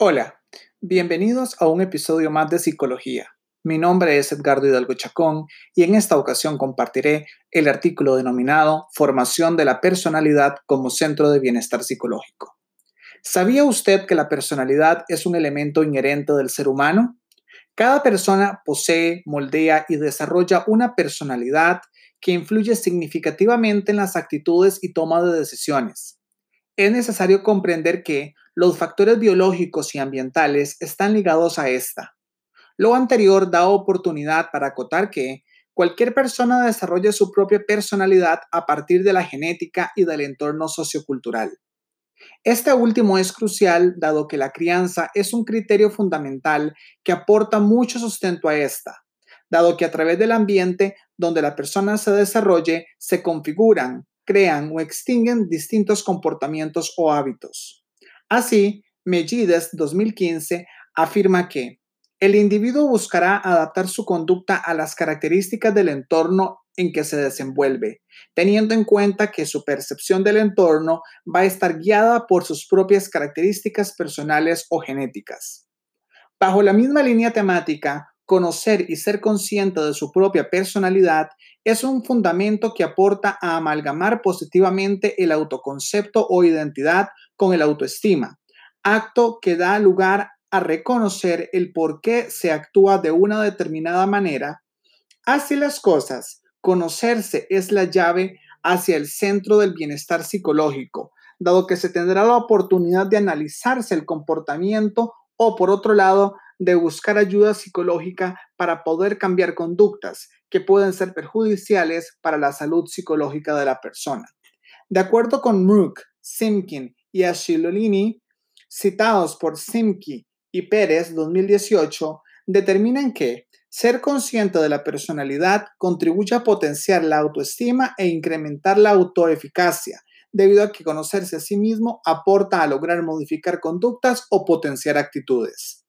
Hola, bienvenidos a un episodio más de Psicología. Mi nombre es Edgardo Hidalgo Chacón y en esta ocasión compartiré el artículo denominado Formación de la personalidad como centro de bienestar psicológico. ¿Sabía usted que la personalidad es un elemento inherente del ser humano? Cada persona posee, moldea y desarrolla una personalidad que influye significativamente en las actitudes y toma de decisiones. Es necesario comprender que los factores biológicos y ambientales están ligados a esta. Lo anterior da oportunidad para acotar que cualquier persona desarrolla su propia personalidad a partir de la genética y del entorno sociocultural. Este último es crucial dado que la crianza es un criterio fundamental que aporta mucho sustento a esta, dado que a través del ambiente donde la persona se desarrolle se configuran, crean o extinguen distintos comportamientos o hábitos. Así, Mellides 2015 afirma que el individuo buscará adaptar su conducta a las características del entorno en que se desenvuelve, teniendo en cuenta que su percepción del entorno va a estar guiada por sus propias características personales o genéticas. Bajo la misma línea temática, conocer y ser consciente de su propia personalidad es un fundamento que aporta a amalgamar positivamente el autoconcepto o identidad con el autoestima, acto que da lugar a reconocer el por qué se actúa de una determinada manera. Así las cosas, conocerse es la llave hacia el centro del bienestar psicológico, dado que se tendrá la oportunidad de analizarse el comportamiento o por otro lado, de buscar ayuda psicológica para poder cambiar conductas que pueden ser perjudiciales para la salud psicológica de la persona. De acuerdo con Mook, Simkin y Ashilolini, citados por Simki y Pérez 2018, determinan que ser consciente de la personalidad contribuye a potenciar la autoestima e incrementar la autoeficacia, debido a que conocerse a sí mismo aporta a lograr modificar conductas o potenciar actitudes.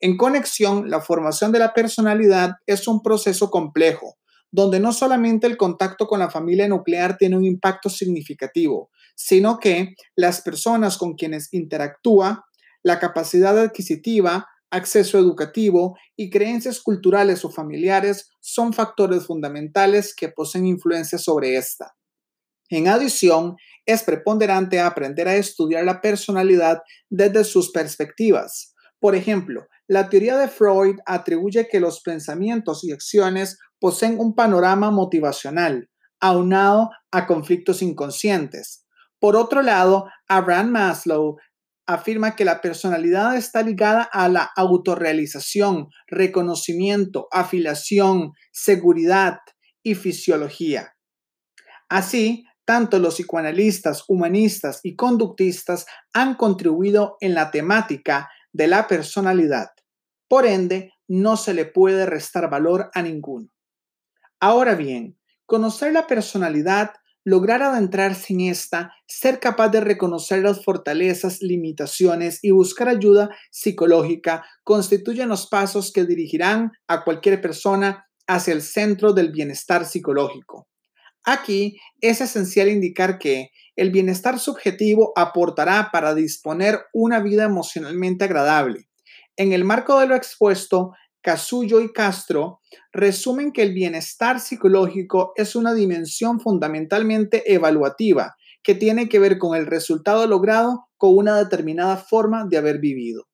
En conexión, la formación de la personalidad es un proceso complejo, donde no solamente el contacto con la familia nuclear tiene un impacto significativo, sino que las personas con quienes interactúa, la capacidad adquisitiva, acceso educativo y creencias culturales o familiares son factores fundamentales que poseen influencia sobre esta. En adición, es preponderante aprender a estudiar la personalidad desde sus perspectivas. Por ejemplo, la teoría de Freud atribuye que los pensamientos y acciones poseen un panorama motivacional, aunado a conflictos inconscientes. Por otro lado, Abraham Maslow afirma que la personalidad está ligada a la autorrealización, reconocimiento, afiliación, seguridad y fisiología. Así, tanto los psicoanalistas, humanistas y conductistas han contribuido en la temática de la personalidad. Por ende, no se le puede restar valor a ninguno. Ahora bien, conocer la personalidad, lograr adentrarse en esta, ser capaz de reconocer las fortalezas, limitaciones y buscar ayuda psicológica constituyen los pasos que dirigirán a cualquier persona hacia el centro del bienestar psicológico. Aquí es esencial indicar que el bienestar subjetivo aportará para disponer una vida emocionalmente agradable, en el marco de lo expuesto, Casullo y Castro resumen que el bienestar psicológico es una dimensión fundamentalmente evaluativa que tiene que ver con el resultado logrado con una determinada forma de haber vivido.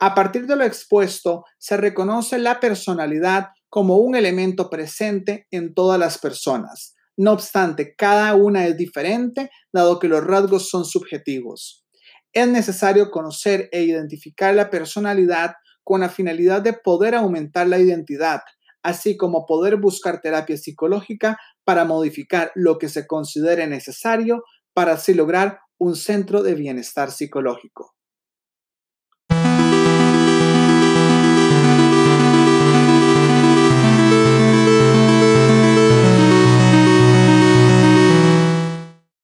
A partir de lo expuesto, se reconoce la personalidad como un elemento presente en todas las personas. No obstante, cada una es diferente, dado que los rasgos son subjetivos. Es necesario conocer e identificar la personalidad con la finalidad de poder aumentar la identidad, así como poder buscar terapia psicológica para modificar lo que se considere necesario para así lograr un centro de bienestar psicológico.